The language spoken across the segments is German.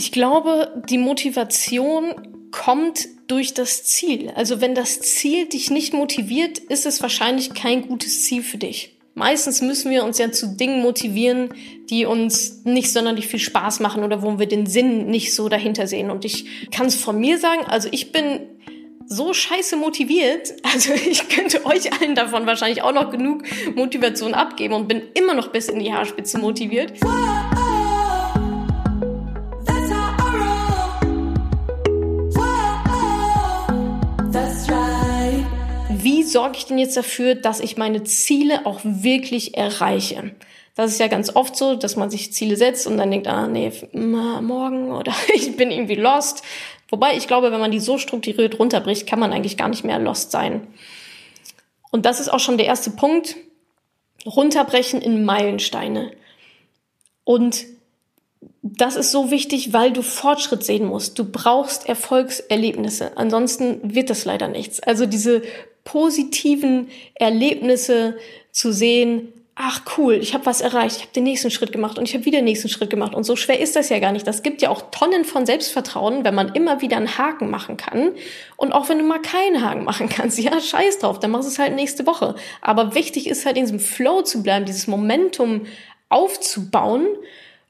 Ich glaube, die Motivation kommt durch das Ziel. Also wenn das Ziel dich nicht motiviert, ist es wahrscheinlich kein gutes Ziel für dich. Meistens müssen wir uns ja zu Dingen motivieren, die uns nicht sonderlich viel Spaß machen oder wo wir den Sinn nicht so dahinter sehen. Und ich kann es von mir sagen, also ich bin so scheiße motiviert, also ich könnte euch allen davon wahrscheinlich auch noch genug Motivation abgeben und bin immer noch bis in die Haarspitze motiviert. wie sorge ich denn jetzt dafür, dass ich meine Ziele auch wirklich erreiche? Das ist ja ganz oft so, dass man sich Ziele setzt und dann denkt, ah nee, morgen oder ich bin irgendwie lost. Wobei ich glaube, wenn man die so strukturiert runterbricht, kann man eigentlich gar nicht mehr lost sein. Und das ist auch schon der erste Punkt. Runterbrechen in Meilensteine. Und das ist so wichtig, weil du Fortschritt sehen musst. Du brauchst Erfolgserlebnisse. Ansonsten wird das leider nichts. Also diese positiven Erlebnisse zu sehen, ach cool, ich habe was erreicht, ich habe den nächsten Schritt gemacht und ich habe wieder den nächsten Schritt gemacht. Und so schwer ist das ja gar nicht. Das gibt ja auch Tonnen von Selbstvertrauen, wenn man immer wieder einen Haken machen kann. Und auch wenn du mal keinen Haken machen kannst, ja, scheiß drauf, dann machst du es halt nächste Woche. Aber wichtig ist halt in diesem Flow zu bleiben, dieses Momentum aufzubauen,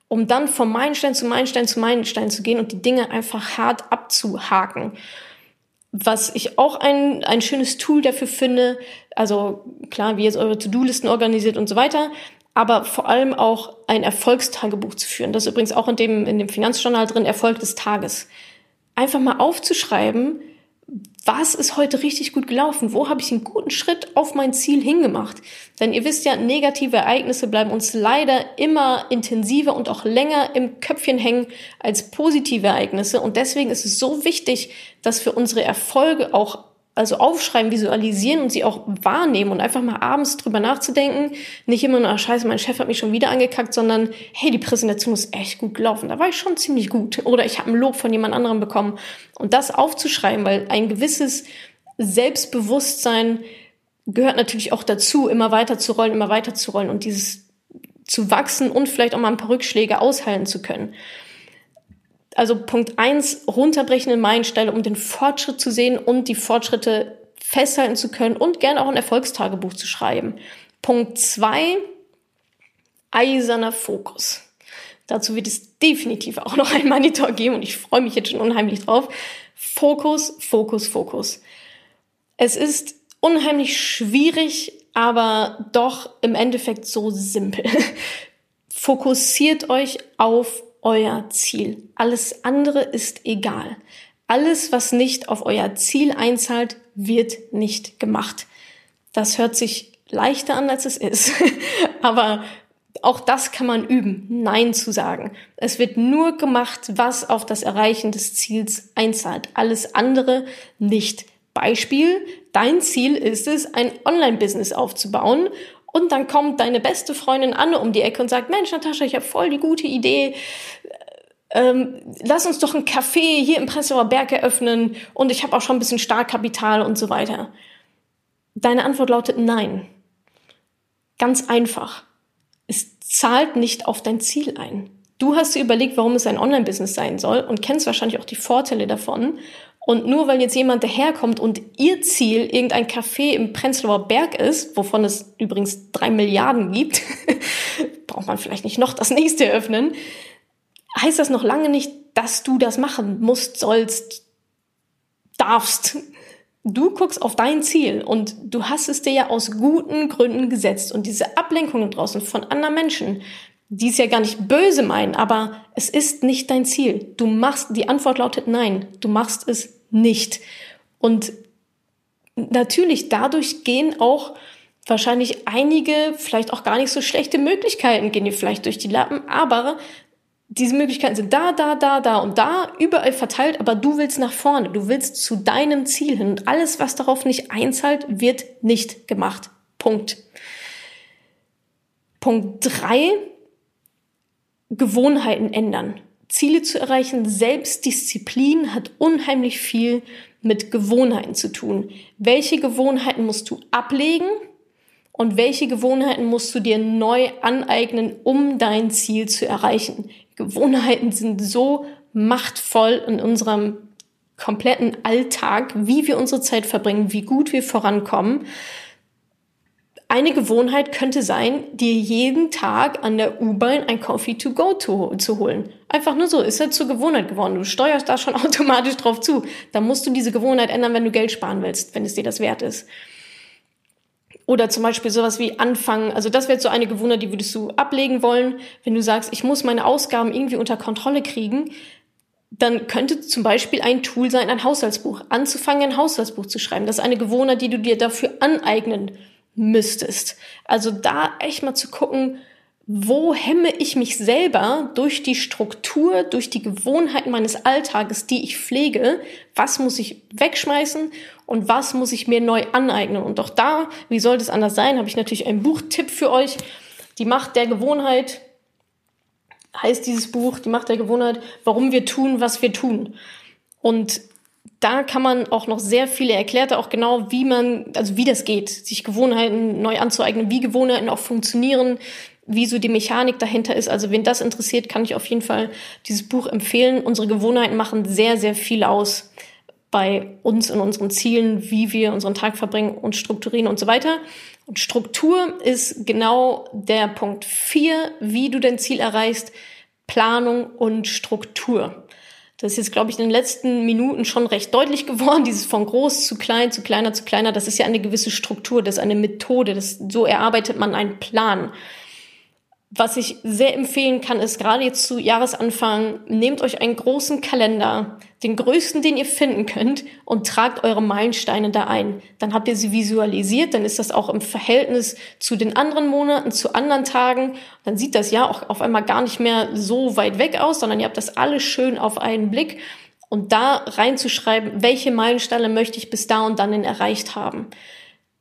um dann vom Meilenstein zu Meilenstein zu Meilenstein zu gehen und die Dinge einfach hart abzuhaken. Was ich auch ein, ein schönes Tool dafür finde, also klar, wie ihr eure To-Do-Listen organisiert und so weiter, aber vor allem auch ein Erfolgstagebuch zu führen. Das ist übrigens auch in dem, in dem Finanzjournal drin, Erfolg des Tages. Einfach mal aufzuschreiben, was ist heute richtig gut gelaufen? Wo habe ich einen guten Schritt auf mein Ziel hingemacht? Denn ihr wisst ja, negative Ereignisse bleiben uns leider immer intensiver und auch länger im Köpfchen hängen als positive Ereignisse. Und deswegen ist es so wichtig, dass wir unsere Erfolge auch also aufschreiben, visualisieren und sie auch wahrnehmen und einfach mal abends drüber nachzudenken. Nicht immer nur, ach, scheiße, mein Chef hat mich schon wieder angekackt, sondern hey, die Präsentation ist echt gut gelaufen. Da war ich schon ziemlich gut. Oder ich habe ein Lob von jemand anderem bekommen. Und das aufzuschreiben, weil ein gewisses Selbstbewusstsein gehört natürlich auch dazu, immer weiter zu rollen, immer weiter zu rollen und dieses zu wachsen und vielleicht auch mal ein paar Rückschläge aushalten zu können. Also Punkt eins runterbrechen in Meilensteine, um den Fortschritt zu sehen und die Fortschritte festhalten zu können und gerne auch ein Erfolgstagebuch zu schreiben. Punkt zwei eiserner Fokus. Dazu wird es definitiv auch noch ein Monitor geben und ich freue mich jetzt schon unheimlich drauf. Fokus, Fokus, Fokus. Es ist unheimlich schwierig, aber doch im Endeffekt so simpel. Fokussiert euch auf euer Ziel. Alles andere ist egal. Alles, was nicht auf euer Ziel einzahlt, wird nicht gemacht. Das hört sich leichter an, als es ist. Aber auch das kann man üben, Nein zu sagen. Es wird nur gemacht, was auf das Erreichen des Ziels einzahlt. Alles andere nicht. Beispiel, dein Ziel ist es, ein Online-Business aufzubauen und dann kommt deine beste Freundin Anne um die Ecke und sagt, Mensch, Natascha, ich habe voll die gute Idee. Ähm, lass uns doch ein Café hier im Prenzlauer Berg eröffnen und ich habe auch schon ein bisschen Startkapital und so weiter. Deine Antwort lautet nein. Ganz einfach. Es zahlt nicht auf dein Ziel ein. Du hast dir überlegt, warum es ein Online-Business sein soll und kennst wahrscheinlich auch die Vorteile davon und nur weil jetzt jemand daherkommt und ihr Ziel irgendein Café im Prenzlauer Berg ist, wovon es übrigens drei Milliarden gibt, braucht man vielleicht nicht noch das nächste eröffnen, heißt das noch lange nicht, dass du das machen musst, sollst, darfst. Du guckst auf dein Ziel und du hast es dir ja aus guten Gründen gesetzt. Und diese Ablenkungen draußen von anderen Menschen, die es ja gar nicht böse meinen, aber es ist nicht dein Ziel. Du machst, die Antwort lautet nein, du machst es nicht. Und natürlich dadurch gehen auch wahrscheinlich einige, vielleicht auch gar nicht so schlechte Möglichkeiten, gehen dir vielleicht durch die Lappen, aber diese Möglichkeiten sind da, da, da, da und da, überall verteilt, aber du willst nach vorne, du willst zu deinem Ziel hin und alles, was darauf nicht einzahlt, wird nicht gemacht. Punkt. Punkt drei Gewohnheiten ändern. Ziele zu erreichen, Selbstdisziplin hat unheimlich viel mit Gewohnheiten zu tun. Welche Gewohnheiten musst du ablegen und welche Gewohnheiten musst du dir neu aneignen, um dein Ziel zu erreichen? Gewohnheiten sind so machtvoll in unserem kompletten Alltag, wie wir unsere Zeit verbringen, wie gut wir vorankommen. Eine Gewohnheit könnte sein, dir jeden Tag an der U-Bahn ein Coffee to go zu, zu holen. Einfach nur so, ist ja zur Gewohnheit geworden. Du steuerst da schon automatisch drauf zu. Da musst du diese Gewohnheit ändern, wenn du Geld sparen willst, wenn es dir das wert ist. Oder zum Beispiel sowas wie anfangen. Also das wäre so eine Gewohnheit, die würdest du ablegen wollen. Wenn du sagst, ich muss meine Ausgaben irgendwie unter Kontrolle kriegen, dann könnte zum Beispiel ein Tool sein, ein Haushaltsbuch. Anzufangen, ein Haushaltsbuch zu schreiben. Das ist eine Gewohnheit, die du dir dafür aneignen müsstest. Also da echt mal zu gucken, wo hemme ich mich selber durch die Struktur, durch die Gewohnheiten meines Alltages, die ich pflege? Was muss ich wegschmeißen und was muss ich mir neu aneignen? Und auch da, wie soll das anders sein, habe ich natürlich einen Buchtipp für euch. Die Macht der Gewohnheit heißt dieses Buch, die Macht der Gewohnheit, warum wir tun, was wir tun. Und da kann man auch noch sehr viele erklärt, auch genau, wie man, also wie das geht, sich Gewohnheiten neu anzueignen, wie Gewohnheiten auch funktionieren, wie so die Mechanik dahinter ist. Also wen das interessiert, kann ich auf jeden Fall dieses Buch empfehlen. Unsere Gewohnheiten machen sehr, sehr viel aus bei uns und unseren Zielen, wie wir unseren Tag verbringen und strukturieren und so weiter. Und Struktur ist genau der Punkt vier, wie du dein Ziel erreichst. Planung und Struktur. Das ist jetzt, glaube ich, in den letzten Minuten schon recht deutlich geworden. Dieses von groß zu klein, zu kleiner, zu kleiner, das ist ja eine gewisse Struktur, das ist eine Methode, das, so erarbeitet man einen Plan. Was ich sehr empfehlen kann, ist gerade jetzt zu Jahresanfang, nehmt euch einen großen Kalender, den größten, den ihr finden könnt, und tragt eure Meilensteine da ein. Dann habt ihr sie visualisiert, dann ist das auch im Verhältnis zu den anderen Monaten, zu anderen Tagen. Dann sieht das ja auch auf einmal gar nicht mehr so weit weg aus, sondern ihr habt das alles schön auf einen Blick. Und da reinzuschreiben, welche Meilensteine möchte ich bis da und dann erreicht haben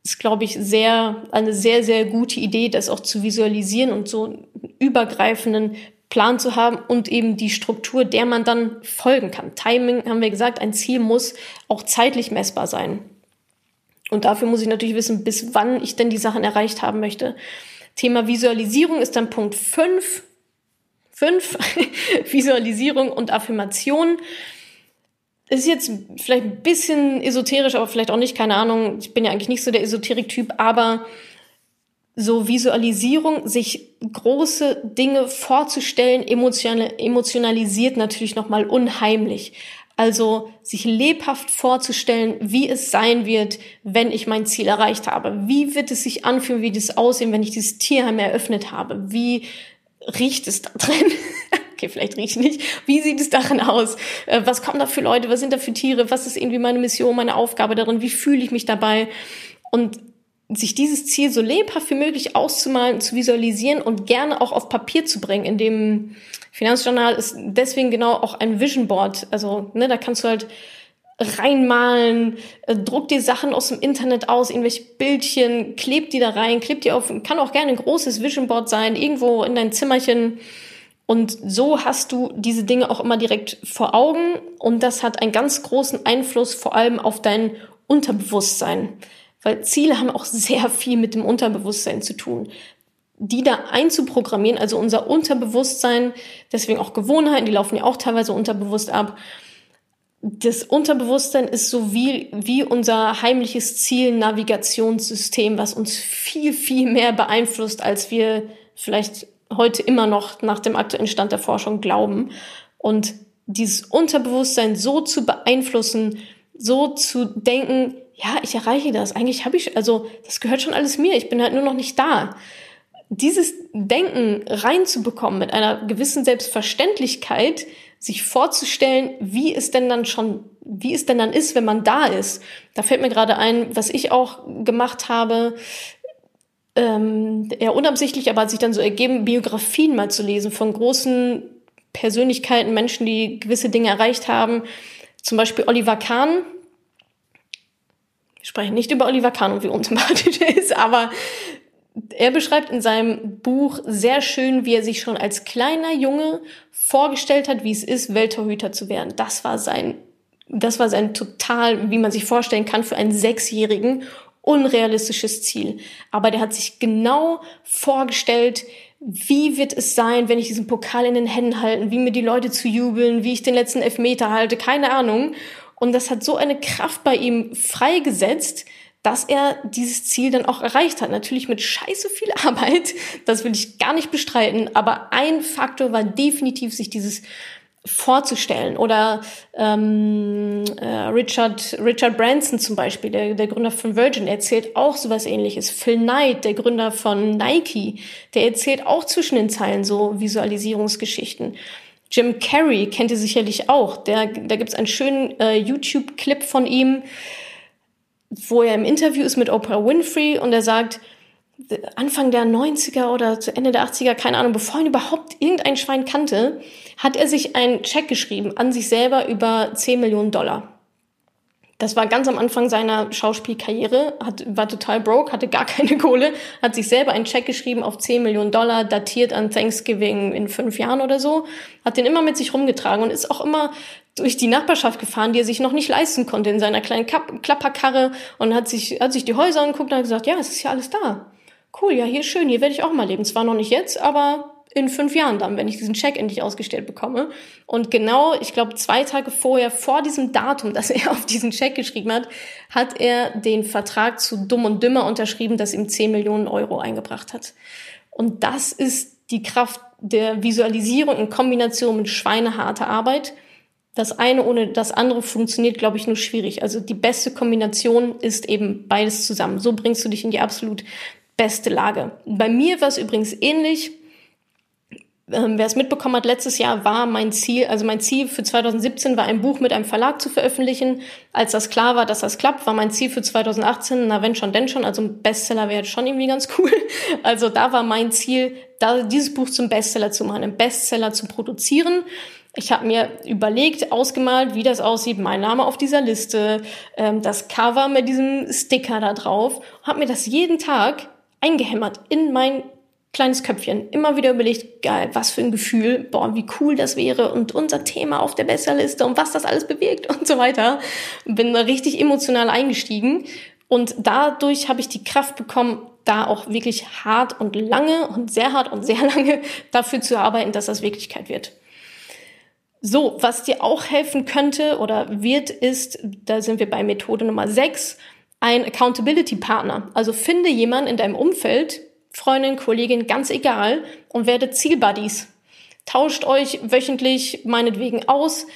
ist, glaube ich, sehr, eine sehr, sehr gute Idee, das auch zu visualisieren und so einen übergreifenden Plan zu haben und eben die Struktur, der man dann folgen kann. Timing, haben wir gesagt, ein Ziel muss auch zeitlich messbar sein. Und dafür muss ich natürlich wissen, bis wann ich denn die Sachen erreicht haben möchte. Thema Visualisierung ist dann Punkt 5. 5. Visualisierung und Affirmation ist jetzt vielleicht ein bisschen esoterisch, aber vielleicht auch nicht, keine Ahnung. Ich bin ja eigentlich nicht so der Esoterik-Typ, aber so Visualisierung, sich große Dinge vorzustellen, emotionalisiert natürlich nochmal unheimlich. Also sich lebhaft vorzustellen, wie es sein wird, wenn ich mein Ziel erreicht habe. Wie wird es sich anfühlen, wie das aussehen, wenn ich dieses Tierheim eröffnet habe? Wie riecht es da drin? Okay, vielleicht rieche ich nicht. Wie sieht es darin aus? Äh, was kommen da für Leute? Was sind da für Tiere? Was ist irgendwie meine Mission, meine Aufgabe darin? Wie fühle ich mich dabei? Und sich dieses Ziel so lebhaft wie möglich auszumalen, zu visualisieren und gerne auch auf Papier zu bringen. In dem Finanzjournal ist deswegen genau auch ein Vision Board. Also, ne, da kannst du halt reinmalen, äh, druck dir Sachen aus dem Internet aus, irgendwelche Bildchen, kleb die da rein, kleb die auf, kann auch gerne ein großes Vision Board sein, irgendwo in dein Zimmerchen und so hast du diese Dinge auch immer direkt vor Augen und das hat einen ganz großen Einfluss vor allem auf dein Unterbewusstsein. Weil Ziele haben auch sehr viel mit dem Unterbewusstsein zu tun. Die da einzuprogrammieren, also unser Unterbewusstsein, deswegen auch Gewohnheiten, die laufen ja auch teilweise unterbewusst ab. Das Unterbewusstsein ist so wie, wie unser heimliches Ziel-Navigationssystem, was uns viel, viel mehr beeinflusst, als wir vielleicht heute immer noch nach dem aktuellen Stand der Forschung glauben. Und dieses Unterbewusstsein so zu beeinflussen, so zu denken, ja, ich erreiche das. Eigentlich habe ich, also das gehört schon alles mir. Ich bin halt nur noch nicht da. Dieses Denken reinzubekommen mit einer gewissen Selbstverständlichkeit, sich vorzustellen, wie es denn dann schon, wie es denn dann ist, wenn man da ist. Da fällt mir gerade ein, was ich auch gemacht habe ähm, eher unabsichtlich, aber hat sich dann so ergeben, Biografien mal zu lesen von großen Persönlichkeiten, Menschen, die gewisse Dinge erreicht haben. Zum Beispiel Oliver Kahn. Wir sprechen nicht über Oliver Kahn und wie unsympathisch er ist, aber er beschreibt in seinem Buch sehr schön, wie er sich schon als kleiner Junge vorgestellt hat, wie es ist, Welttorhüter zu werden. Das war sein, das war sein total, wie man sich vorstellen kann, für einen Sechsjährigen unrealistisches Ziel. Aber der hat sich genau vorgestellt, wie wird es sein, wenn ich diesen Pokal in den Händen halte, wie mir die Leute zu jubeln, wie ich den letzten Elfmeter halte, keine Ahnung. Und das hat so eine Kraft bei ihm freigesetzt, dass er dieses Ziel dann auch erreicht hat. Natürlich mit scheiße viel Arbeit, das will ich gar nicht bestreiten, aber ein Faktor war definitiv, sich dieses vorzustellen. Oder ähm, äh, Richard, Richard Branson zum Beispiel, der, der Gründer von Virgin, erzählt auch sowas ähnliches. Phil Knight, der Gründer von Nike, der erzählt auch zwischen den Zeilen so Visualisierungsgeschichten. Jim Carrey kennt ihr sicherlich auch. Der, da gibt's einen schönen äh, YouTube-Clip von ihm, wo er im Interview ist mit Oprah Winfrey und er sagt, Anfang der 90er oder zu Ende der 80er, keine Ahnung, bevor ihn überhaupt irgendein Schwein kannte, hat er sich einen Check geschrieben an sich selber über 10 Millionen Dollar. Das war ganz am Anfang seiner Schauspielkarriere, hat, war total broke, hatte gar keine Kohle, hat sich selber einen Check geschrieben auf 10 Millionen Dollar, datiert an Thanksgiving in fünf Jahren oder so, hat den immer mit sich rumgetragen und ist auch immer durch die Nachbarschaft gefahren, die er sich noch nicht leisten konnte in seiner kleinen Kapp Klapperkarre und hat sich, hat sich die Häuser angeguckt und hat gesagt, ja, es ist ja alles da. Cool, ja, hier schön, hier werde ich auch mal leben. Zwar noch nicht jetzt, aber in fünf Jahren dann, wenn ich diesen Check endlich ausgestellt bekomme. Und genau, ich glaube, zwei Tage vorher, vor diesem Datum, dass er auf diesen Check geschrieben hat, hat er den Vertrag zu Dumm und Dümmer unterschrieben, das ihm 10 Millionen Euro eingebracht hat. Und das ist die Kraft der Visualisierung in Kombination mit schweineharter Arbeit. Das eine ohne das andere funktioniert, glaube ich, nur schwierig. Also die beste Kombination ist eben beides zusammen. So bringst du dich in die absolut beste Lage. Bei mir war es übrigens ähnlich ähm, wer es mitbekommen hat, letztes Jahr war mein Ziel, also mein Ziel für 2017 war ein Buch mit einem Verlag zu veröffentlichen. Als das klar war, dass das klappt, war mein Ziel für 2018, na wenn schon, denn schon, also ein Bestseller wäre schon irgendwie ganz cool. Also da war mein Ziel, da dieses Buch zum Bestseller zu machen, einen Bestseller zu produzieren. Ich habe mir überlegt, ausgemalt, wie das aussieht, mein Name auf dieser Liste, ähm, das Cover mit diesem Sticker da drauf, habe mir das jeden Tag eingehämmert in mein kleines Köpfchen immer wieder überlegt, geil, was für ein Gefühl, boah, wie cool das wäre und unser Thema auf der Besserliste und was das alles bewirkt und so weiter. Bin da richtig emotional eingestiegen und dadurch habe ich die Kraft bekommen, da auch wirklich hart und lange und sehr hart und sehr lange dafür zu arbeiten, dass das Wirklichkeit wird. So, was dir auch helfen könnte oder wird, ist, da sind wir bei Methode Nummer 6, ein Accountability Partner. Also finde jemanden in deinem Umfeld, Freundin, Kollegin, ganz egal und werdet Zielbuddies. Tauscht euch wöchentlich meinetwegen aus,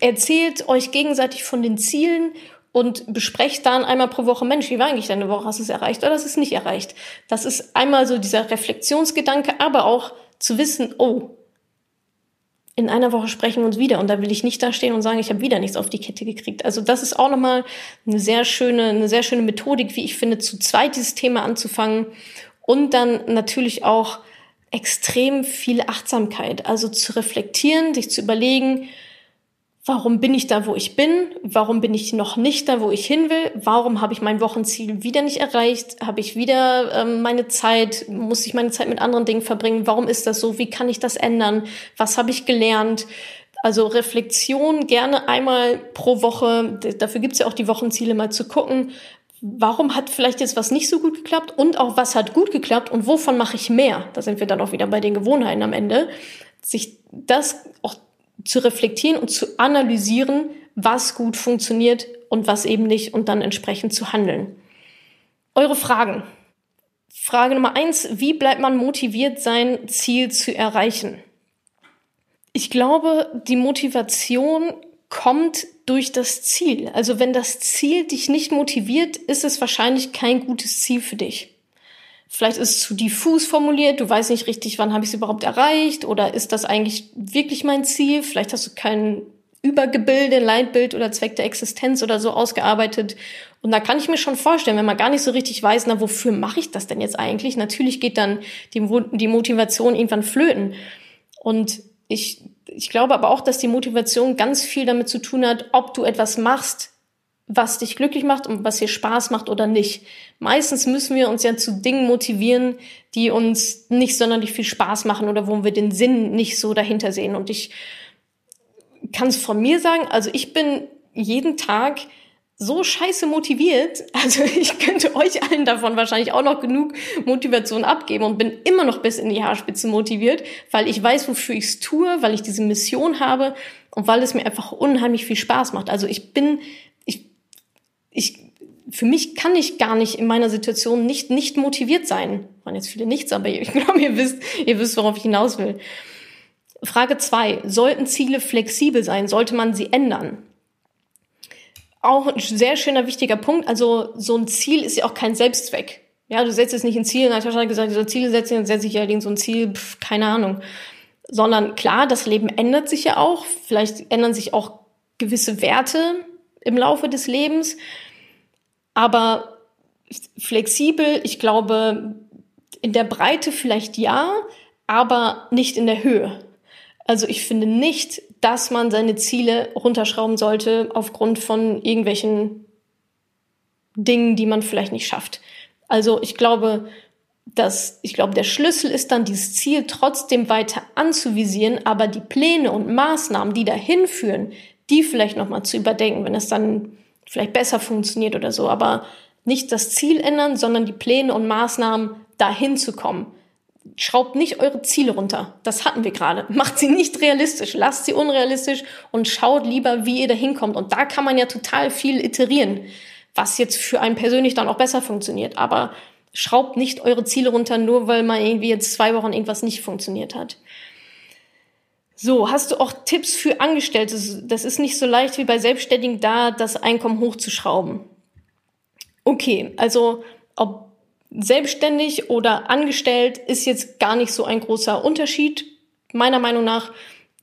erzählt euch gegenseitig von den Zielen und besprecht dann einmal pro Woche, Mensch, wie war eigentlich deine Woche? Hast du es erreicht oder hast du es nicht erreicht? Das ist einmal so dieser Reflexionsgedanke, aber auch zu wissen, oh, in einer Woche sprechen wir uns wieder. Und da will ich nicht da stehen und sagen, ich habe wieder nichts auf die Kette gekriegt. Also das ist auch nochmal eine sehr schöne, eine sehr schöne Methodik, wie ich finde, zu zweit dieses Thema anzufangen. Und dann natürlich auch extrem viel Achtsamkeit, also zu reflektieren, sich zu überlegen, warum bin ich da, wo ich bin? Warum bin ich noch nicht da, wo ich hin will? Warum habe ich mein Wochenziel wieder nicht erreicht? Habe ich wieder ähm, meine Zeit? Muss ich meine Zeit mit anderen Dingen verbringen? Warum ist das so? Wie kann ich das ändern? Was habe ich gelernt? Also Reflexion gerne einmal pro Woche. Dafür gibt es ja auch die Wochenziele mal zu gucken warum hat vielleicht jetzt was nicht so gut geklappt und auch was hat gut geklappt und wovon mache ich mehr? Da sind wir dann auch wieder bei den Gewohnheiten am Ende. Sich das auch zu reflektieren und zu analysieren, was gut funktioniert und was eben nicht und dann entsprechend zu handeln. Eure Fragen. Frage Nummer eins, wie bleibt man motiviert, sein Ziel zu erreichen? Ich glaube, die Motivation kommt durch das Ziel. Also wenn das Ziel dich nicht motiviert, ist es wahrscheinlich kein gutes Ziel für dich. Vielleicht ist es zu diffus formuliert, du weißt nicht richtig, wann habe ich es überhaupt erreicht oder ist das eigentlich wirklich mein Ziel? Vielleicht hast du kein Übergebilde, Leitbild oder Zweck der Existenz oder so ausgearbeitet. Und da kann ich mir schon vorstellen, wenn man gar nicht so richtig weiß, na, wofür mache ich das denn jetzt eigentlich? Natürlich geht dann die, die Motivation irgendwann flöten. Und ich ich glaube aber auch, dass die Motivation ganz viel damit zu tun hat, ob du etwas machst, was dich glücklich macht und was dir Spaß macht oder nicht. Meistens müssen wir uns ja zu Dingen motivieren, die uns nicht sonderlich viel Spaß machen oder wo wir den Sinn nicht so dahinter sehen. Und ich kann es von mir sagen, also ich bin jeden Tag so scheiße motiviert. Also ich könnte euch allen davon wahrscheinlich auch noch genug Motivation abgeben und bin immer noch bis in die Haarspitze motiviert, weil ich weiß, wofür ich es tue, weil ich diese Mission habe und weil es mir einfach unheimlich viel Spaß macht. Also ich bin, ich, für mich kann ich gar nicht in meiner Situation nicht, nicht motiviert sein. Waren jetzt viele nichts, aber ich glaube, ihr wisst, ihr wisst, worauf ich hinaus will. Frage zwei: Sollten Ziele flexibel sein? Sollte man sie ändern? Auch ein sehr schöner, wichtiger Punkt. Also so ein Ziel ist ja auch kein Selbstzweck. Ja, du setzt jetzt nicht ein Ziel, Natascha hat gesagt, so Ziele setzen, dann setze ich ja so ein Ziel, pf, keine Ahnung. Sondern klar, das Leben ändert sich ja auch. Vielleicht ändern sich auch gewisse Werte im Laufe des Lebens. Aber flexibel, ich glaube, in der Breite vielleicht ja, aber nicht in der Höhe. Also ich finde nicht, dass man seine Ziele runterschrauben sollte aufgrund von irgendwelchen Dingen, die man vielleicht nicht schafft. Also ich glaube, dass ich glaube, der Schlüssel ist dann, dieses Ziel trotzdem weiter anzuvisieren, aber die Pläne und Maßnahmen, die dahin führen, die vielleicht nochmal zu überdenken, wenn es dann vielleicht besser funktioniert oder so. Aber nicht das Ziel ändern, sondern die Pläne und Maßnahmen dahin zu kommen. Schraubt nicht eure Ziele runter. Das hatten wir gerade. Macht sie nicht realistisch. Lasst sie unrealistisch und schaut lieber, wie ihr da hinkommt. Und da kann man ja total viel iterieren, was jetzt für einen persönlich dann auch besser funktioniert. Aber schraubt nicht eure Ziele runter, nur weil mal irgendwie jetzt zwei Wochen irgendwas nicht funktioniert hat. So, hast du auch Tipps für Angestellte? Das ist nicht so leicht wie bei Selbstständigen da, das Einkommen hochzuschrauben. Okay, also ob Selbstständig oder angestellt ist jetzt gar nicht so ein großer Unterschied, meiner Meinung nach,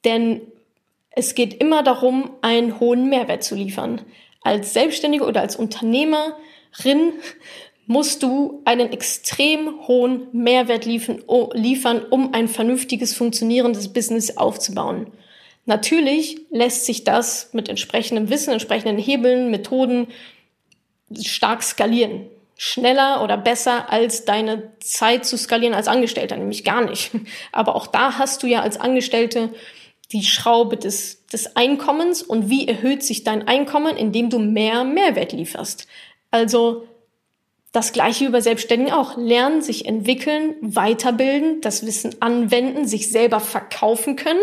denn es geht immer darum, einen hohen Mehrwert zu liefern. Als Selbstständige oder als Unternehmerin musst du einen extrem hohen Mehrwert liefern, um ein vernünftiges, funktionierendes Business aufzubauen. Natürlich lässt sich das mit entsprechendem Wissen, entsprechenden Hebeln, Methoden stark skalieren schneller oder besser als deine Zeit zu skalieren als Angestellter, nämlich gar nicht. Aber auch da hast du ja als Angestellte die Schraube des, des Einkommens und wie erhöht sich dein Einkommen, indem du mehr Mehrwert lieferst. Also das gleiche über Selbstständigen auch. Lernen, sich entwickeln, weiterbilden, das Wissen anwenden, sich selber verkaufen können.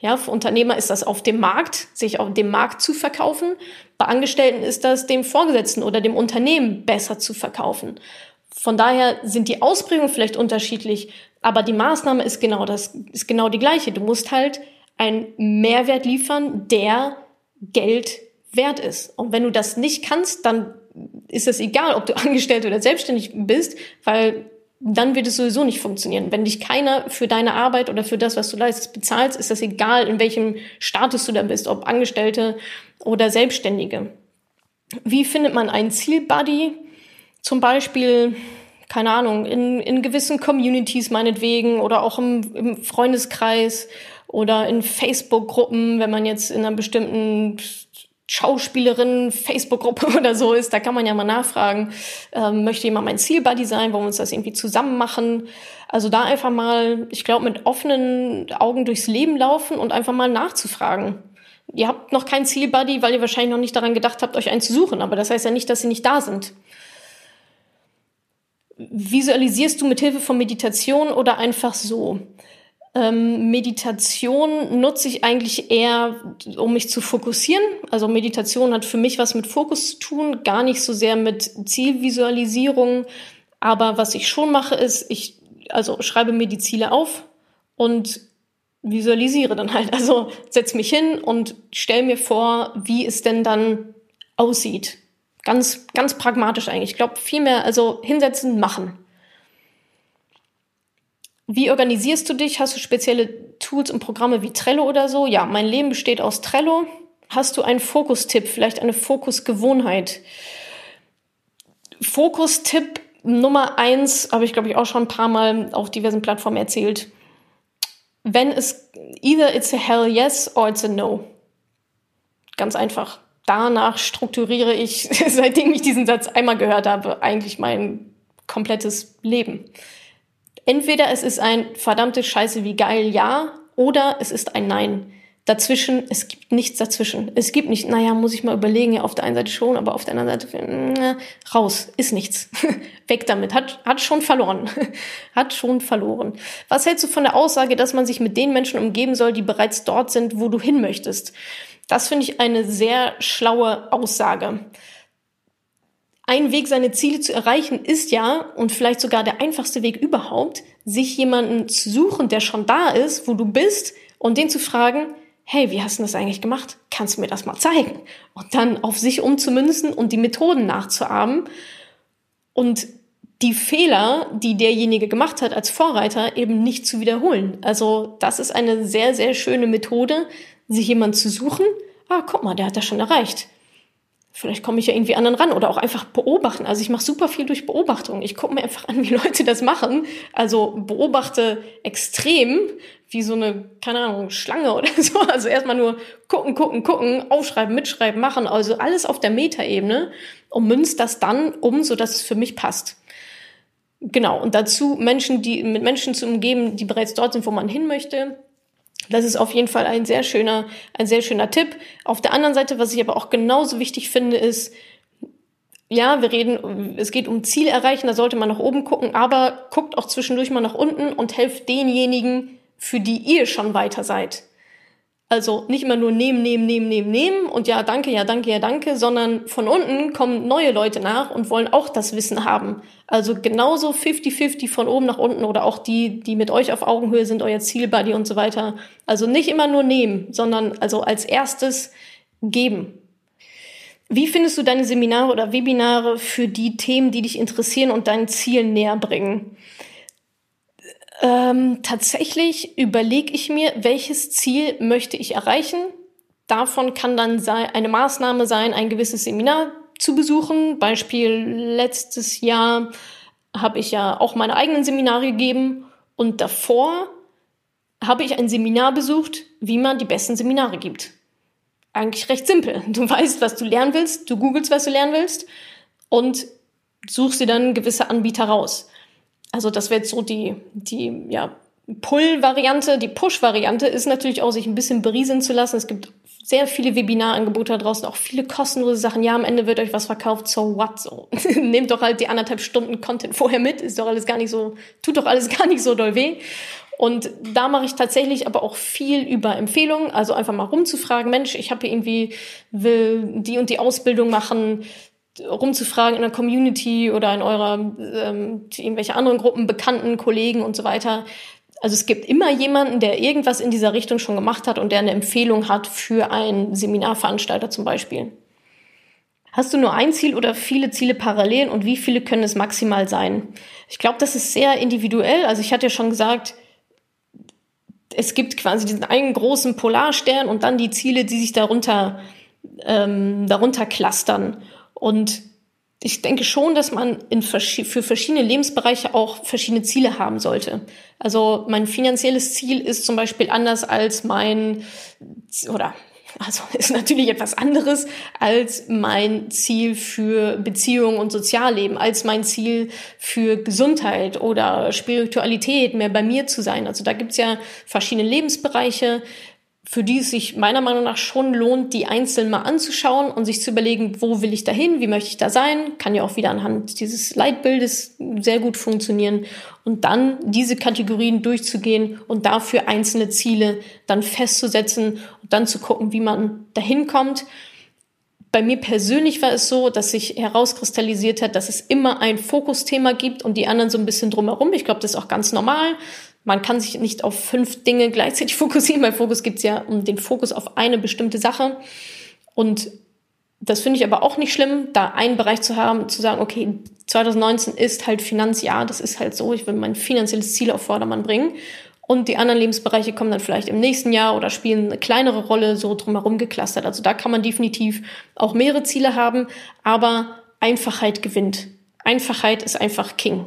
Ja, für Unternehmer ist das auf dem Markt, sich auf dem Markt zu verkaufen. Bei Angestellten ist das dem Vorgesetzten oder dem Unternehmen besser zu verkaufen. Von daher sind die Ausprägungen vielleicht unterschiedlich, aber die Maßnahme ist genau das, ist genau die gleiche. Du musst halt einen Mehrwert liefern, der Geld wert ist. Und wenn du das nicht kannst, dann ist es egal, ob du angestellt oder selbstständig bist, weil dann wird es sowieso nicht funktionieren. Wenn dich keiner für deine Arbeit oder für das, was du leistest, bezahlt, ist das egal, in welchem Status du da bist, ob Angestellte oder Selbstständige. Wie findet man einen Zielbuddy? Zum Beispiel, keine Ahnung, in, in gewissen Communities meinetwegen oder auch im, im Freundeskreis oder in Facebook-Gruppen, wenn man jetzt in einer bestimmten Schauspielerin Facebook-Gruppe oder so ist, da kann man ja mal nachfragen, ähm, möchte jemand mein Zielbuddy sein, wollen wir uns das irgendwie zusammen machen? Also da einfach mal, ich glaube, mit offenen Augen durchs Leben laufen und einfach mal nachzufragen. Ihr habt noch keinen Zielbuddy, weil ihr wahrscheinlich noch nicht daran gedacht habt, euch einen zu suchen, aber das heißt ja nicht, dass sie nicht da sind. Visualisierst du mit Hilfe von Meditation oder einfach so? Ähm, Meditation nutze ich eigentlich eher, um mich zu fokussieren. Also Meditation hat für mich was mit Fokus zu tun, gar nicht so sehr mit Zielvisualisierung. Aber was ich schon mache, ist, ich also schreibe mir die Ziele auf und visualisiere dann halt. Also setz mich hin und stell mir vor, wie es denn dann aussieht. Ganz, ganz pragmatisch eigentlich. Ich glaube, viel mehr, also hinsetzen, machen. Wie organisierst du dich? Hast du spezielle Tools und Programme wie Trello oder so? Ja, mein Leben besteht aus Trello. Hast du einen Fokustipp, vielleicht eine Fokusgewohnheit? Fokustipp Nummer eins habe ich, glaube ich, auch schon ein paar Mal auf diversen Plattformen erzählt. Wenn es either it's a hell yes or it's a no. Ganz einfach. Danach strukturiere ich, seitdem ich diesen Satz einmal gehört habe, eigentlich mein komplettes Leben. Entweder es ist ein verdammte Scheiße wie geil Ja oder es ist ein Nein. Dazwischen, es gibt nichts dazwischen. Es gibt nicht, naja, muss ich mal überlegen, ja, auf der einen Seite schon, aber auf der anderen Seite, na, raus, ist nichts. Weg damit, hat, hat schon verloren. hat schon verloren. Was hältst du von der Aussage, dass man sich mit den Menschen umgeben soll, die bereits dort sind, wo du hin möchtest? Das finde ich eine sehr schlaue Aussage. Ein Weg, seine Ziele zu erreichen, ist ja, und vielleicht sogar der einfachste Weg überhaupt, sich jemanden zu suchen, der schon da ist, wo du bist, und den zu fragen, hey, wie hast du das eigentlich gemacht? Kannst du mir das mal zeigen? Und dann auf sich umzumünzen und die Methoden nachzuahmen und die Fehler, die derjenige gemacht hat als Vorreiter, eben nicht zu wiederholen. Also das ist eine sehr, sehr schöne Methode, sich jemand zu suchen. Ah, guck mal, der hat das schon erreicht vielleicht komme ich ja irgendwie anderen ran oder auch einfach beobachten. Also ich mache super viel durch Beobachtung. Ich gucke mir einfach an, wie Leute das machen. Also beobachte extrem wie so eine, keine Ahnung, Schlange oder so. Also erstmal nur gucken, gucken, gucken, aufschreiben, mitschreiben, machen. Also alles auf der Metaebene und münzt das dann um, so dass es für mich passt. Genau. Und dazu Menschen, die, mit Menschen zu umgeben, die bereits dort sind, wo man hin möchte das ist auf jeden Fall ein sehr schöner, ein sehr schöner Tipp. Auf der anderen Seite, was ich aber auch genauso wichtig finde, ist, ja, wir reden, es geht um Ziel erreichen, da sollte man nach oben gucken, aber guckt auch zwischendurch mal nach unten und helft denjenigen, für die ihr schon weiter seid. Also nicht immer nur nehmen, nehmen, nehmen, nehmen, nehmen und ja, danke, ja, danke, ja, danke, sondern von unten kommen neue Leute nach und wollen auch das Wissen haben. Also genauso 50-50 von oben nach unten oder auch die, die mit euch auf Augenhöhe sind, euer Zielbuddy und so weiter. Also nicht immer nur nehmen, sondern also als erstes geben. Wie findest du deine Seminare oder Webinare für die Themen, die dich interessieren und deinen Zielen näher bringen? Ähm, tatsächlich überlege ich mir, welches Ziel möchte ich erreichen. Davon kann dann eine Maßnahme sein, ein gewisses Seminar zu besuchen. Beispiel letztes Jahr habe ich ja auch meine eigenen Seminare gegeben und davor habe ich ein Seminar besucht, wie man die besten Seminare gibt. Eigentlich recht simpel. Du weißt, was du lernen willst, du googelst, was du lernen willst und suchst dir dann gewisse Anbieter raus. Also das wäre jetzt so die, die ja, Pull-Variante. Die Push-Variante ist natürlich auch, sich ein bisschen berieseln zu lassen. Es gibt sehr viele Webinarangebote da draußen, auch viele kostenlose Sachen. Ja, am Ende wird euch was verkauft, so what, so. Nehmt doch halt die anderthalb Stunden Content vorher mit, ist doch alles gar nicht so, tut doch alles gar nicht so doll weh. Und da mache ich tatsächlich aber auch viel über Empfehlungen, also einfach mal rumzufragen, Mensch, ich habe irgendwie, will die und die Ausbildung machen, rumzufragen in der Community oder in eurer ähm, irgendwelche anderen Gruppen, Bekannten, Kollegen und so weiter. Also es gibt immer jemanden, der irgendwas in dieser Richtung schon gemacht hat und der eine Empfehlung hat für einen Seminarveranstalter zum Beispiel. Hast du nur ein Ziel oder viele Ziele parallel und wie viele können es maximal sein? Ich glaube, das ist sehr individuell. Also ich hatte ja schon gesagt, es gibt quasi diesen einen großen Polarstern und dann die Ziele, die sich darunter, ähm, darunter clustern. Und ich denke schon, dass man in, für verschiedene Lebensbereiche auch verschiedene Ziele haben sollte. Also mein finanzielles Ziel ist zum Beispiel anders als mein, oder also ist natürlich etwas anderes als mein Ziel für Beziehung und Sozialleben, als mein Ziel für Gesundheit oder Spiritualität, mehr bei mir zu sein. Also da gibt's ja verschiedene Lebensbereiche, für die es sich meiner Meinung nach schon lohnt, die einzeln mal anzuschauen und sich zu überlegen, wo will ich da hin, wie möchte ich da sein, kann ja auch wieder anhand dieses Leitbildes sehr gut funktionieren und dann diese Kategorien durchzugehen und dafür einzelne Ziele dann festzusetzen und dann zu gucken, wie man dahin kommt. Bei mir persönlich war es so, dass sich herauskristallisiert hat, dass es immer ein Fokusthema gibt und die anderen so ein bisschen drumherum. Ich glaube, das ist auch ganz normal man kann sich nicht auf fünf Dinge gleichzeitig fokussieren. Bei Fokus geht's ja um den Fokus auf eine bestimmte Sache. Und das finde ich aber auch nicht schlimm, da einen Bereich zu haben, zu sagen, okay, 2019 ist halt Finanzjahr, das ist halt so, ich will mein finanzielles Ziel auf Vordermann bringen. Und die anderen Lebensbereiche kommen dann vielleicht im nächsten Jahr oder spielen eine kleinere Rolle, so drumherum geklustert. Also da kann man definitiv auch mehrere Ziele haben, aber Einfachheit gewinnt. Einfachheit ist einfach King.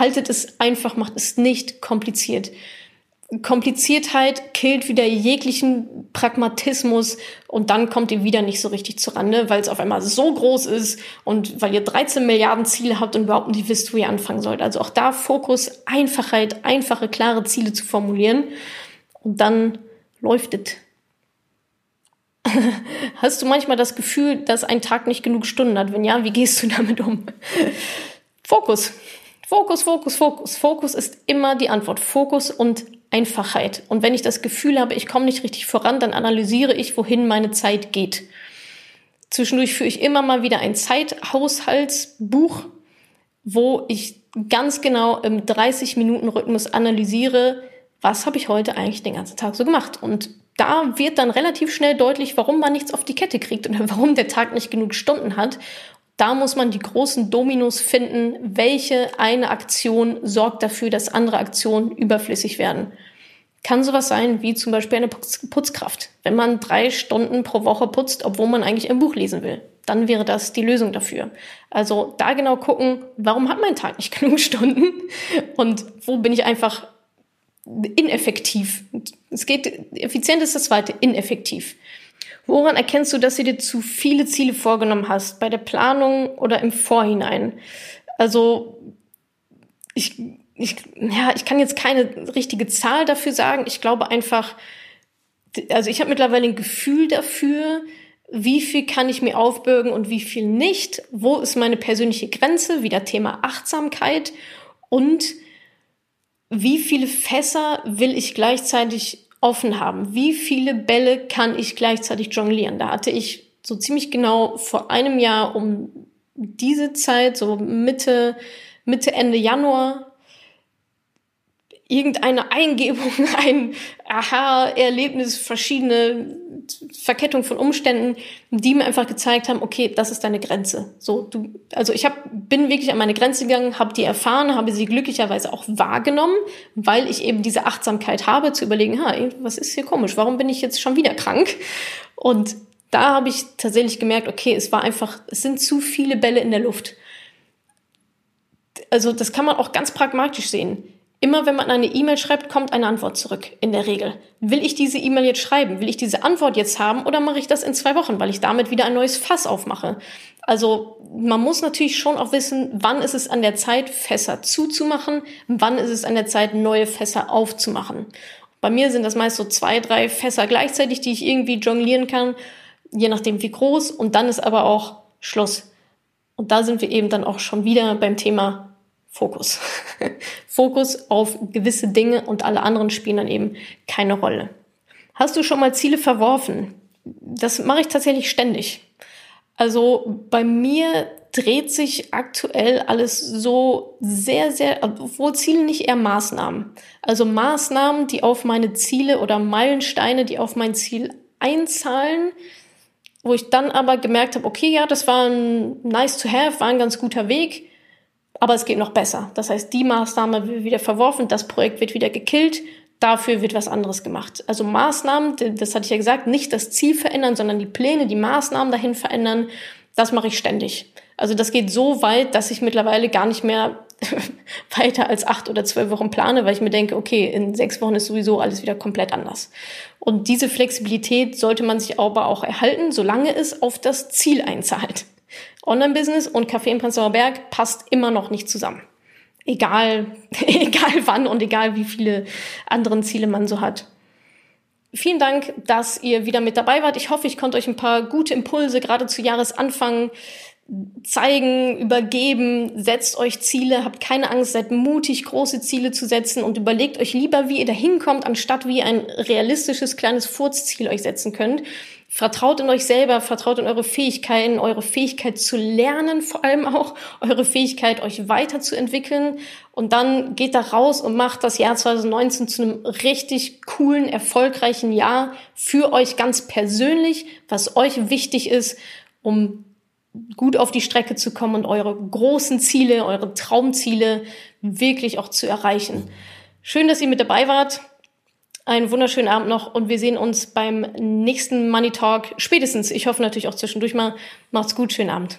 Haltet es einfach, macht es nicht kompliziert. Kompliziertheit killt wieder jeglichen Pragmatismus und dann kommt ihr wieder nicht so richtig zurande, weil es auf einmal so groß ist und weil ihr 13 Milliarden Ziele habt und überhaupt nicht wisst, wo ihr anfangen sollt. Also auch da Fokus, Einfachheit, einfache, klare Ziele zu formulieren und dann läuft es. Hast du manchmal das Gefühl, dass ein Tag nicht genug Stunden hat? Wenn ja, wie gehst du damit um? Fokus. Fokus, Fokus, Fokus. Fokus ist immer die Antwort. Fokus und Einfachheit. Und wenn ich das Gefühl habe, ich komme nicht richtig voran, dann analysiere ich, wohin meine Zeit geht. Zwischendurch führe ich immer mal wieder ein Zeithaushaltsbuch, wo ich ganz genau im 30-Minuten-Rhythmus analysiere, was habe ich heute eigentlich den ganzen Tag so gemacht. Und da wird dann relativ schnell deutlich, warum man nichts auf die Kette kriegt und warum der Tag nicht genug Stunden hat. Da muss man die großen Dominos finden, welche eine Aktion sorgt dafür, dass andere Aktionen überflüssig werden. Kann sowas sein wie zum Beispiel eine Putzkraft. Wenn man drei Stunden pro Woche putzt, obwohl man eigentlich ein Buch lesen will, dann wäre das die Lösung dafür. Also da genau gucken, warum hat mein Tag nicht genug Stunden und wo bin ich einfach ineffektiv. Es geht, effizient ist das zweite, ineffektiv. Woran erkennst du, dass du dir zu viele Ziele vorgenommen hast? Bei der Planung oder im Vorhinein? Also, ich, ich, ja, ich kann jetzt keine richtige Zahl dafür sagen. Ich glaube einfach, also ich habe mittlerweile ein Gefühl dafür, wie viel kann ich mir aufbürgen und wie viel nicht? Wo ist meine persönliche Grenze? Wieder Thema Achtsamkeit. Und wie viele Fässer will ich gleichzeitig offen haben? Wie viele Bälle kann ich gleichzeitig jonglieren? Da hatte ich so ziemlich genau vor einem Jahr um diese Zeit, so Mitte, Mitte, Ende Januar, irgendeine Eingebung, ein Aha-Erlebnis, verschiedene Verkettung von Umständen, die mir einfach gezeigt haben, okay, das ist deine Grenze. So, du, also ich hab, bin wirklich an meine Grenze gegangen, habe die erfahren, habe sie glücklicherweise auch wahrgenommen, weil ich eben diese Achtsamkeit habe, zu überlegen, ha, was ist hier komisch? Warum bin ich jetzt schon wieder krank? Und da habe ich tatsächlich gemerkt, okay, es war einfach, es sind zu viele Bälle in der Luft. Also das kann man auch ganz pragmatisch sehen Immer wenn man eine E-Mail schreibt, kommt eine Antwort zurück, in der Regel. Will ich diese E-Mail jetzt schreiben? Will ich diese Antwort jetzt haben oder mache ich das in zwei Wochen, weil ich damit wieder ein neues Fass aufmache? Also man muss natürlich schon auch wissen, wann ist es an der Zeit, Fässer zuzumachen, wann ist es an der Zeit, neue Fässer aufzumachen. Bei mir sind das meist so zwei, drei Fässer gleichzeitig, die ich irgendwie jonglieren kann, je nachdem wie groß. Und dann ist aber auch Schluss. Und da sind wir eben dann auch schon wieder beim Thema Fokus. Fokus auf gewisse Dinge und alle anderen spielen dann eben keine Rolle. Hast du schon mal Ziele verworfen? Das mache ich tatsächlich ständig. Also bei mir dreht sich aktuell alles so sehr, sehr, obwohl Ziele nicht eher Maßnahmen. Also Maßnahmen, die auf meine Ziele oder Meilensteine, die auf mein Ziel einzahlen, wo ich dann aber gemerkt habe, okay, ja, das war ein nice to have, war ein ganz guter Weg aber es geht noch besser. Das heißt, die Maßnahme wird wieder verworfen, das Projekt wird wieder gekillt, dafür wird was anderes gemacht. Also Maßnahmen, das hatte ich ja gesagt, nicht das Ziel verändern, sondern die Pläne, die Maßnahmen dahin verändern, das mache ich ständig. Also das geht so weit, dass ich mittlerweile gar nicht mehr weiter als acht oder zwölf Wochen plane, weil ich mir denke, okay, in sechs Wochen ist sowieso alles wieder komplett anders. Und diese Flexibilität sollte man sich aber auch erhalten, solange es auf das Ziel einzahlt. Online-Business und Café im Prenzlauer Berg passt immer noch nicht zusammen. Egal, egal wann und egal wie viele anderen Ziele man so hat. Vielen Dank, dass ihr wieder mit dabei wart. Ich hoffe, ich konnte euch ein paar gute Impulse gerade zu Jahresanfang zeigen, übergeben, setzt euch Ziele, habt keine Angst, seid mutig, große Ziele zu setzen und überlegt euch lieber, wie ihr da hinkommt, anstatt wie ein realistisches kleines Furzziel euch setzen könnt. Vertraut in euch selber, vertraut in eure Fähigkeiten, eure Fähigkeit zu lernen, vor allem auch eure Fähigkeit, euch weiterzuentwickeln. Und dann geht da raus und macht das Jahr 2019 zu einem richtig coolen, erfolgreichen Jahr für euch ganz persönlich, was euch wichtig ist, um gut auf die Strecke zu kommen und eure großen Ziele, eure Traumziele wirklich auch zu erreichen. Schön, dass ihr mit dabei wart. Einen wunderschönen Abend noch und wir sehen uns beim nächsten Money Talk spätestens. Ich hoffe natürlich auch zwischendurch mal. Macht's gut, schönen Abend.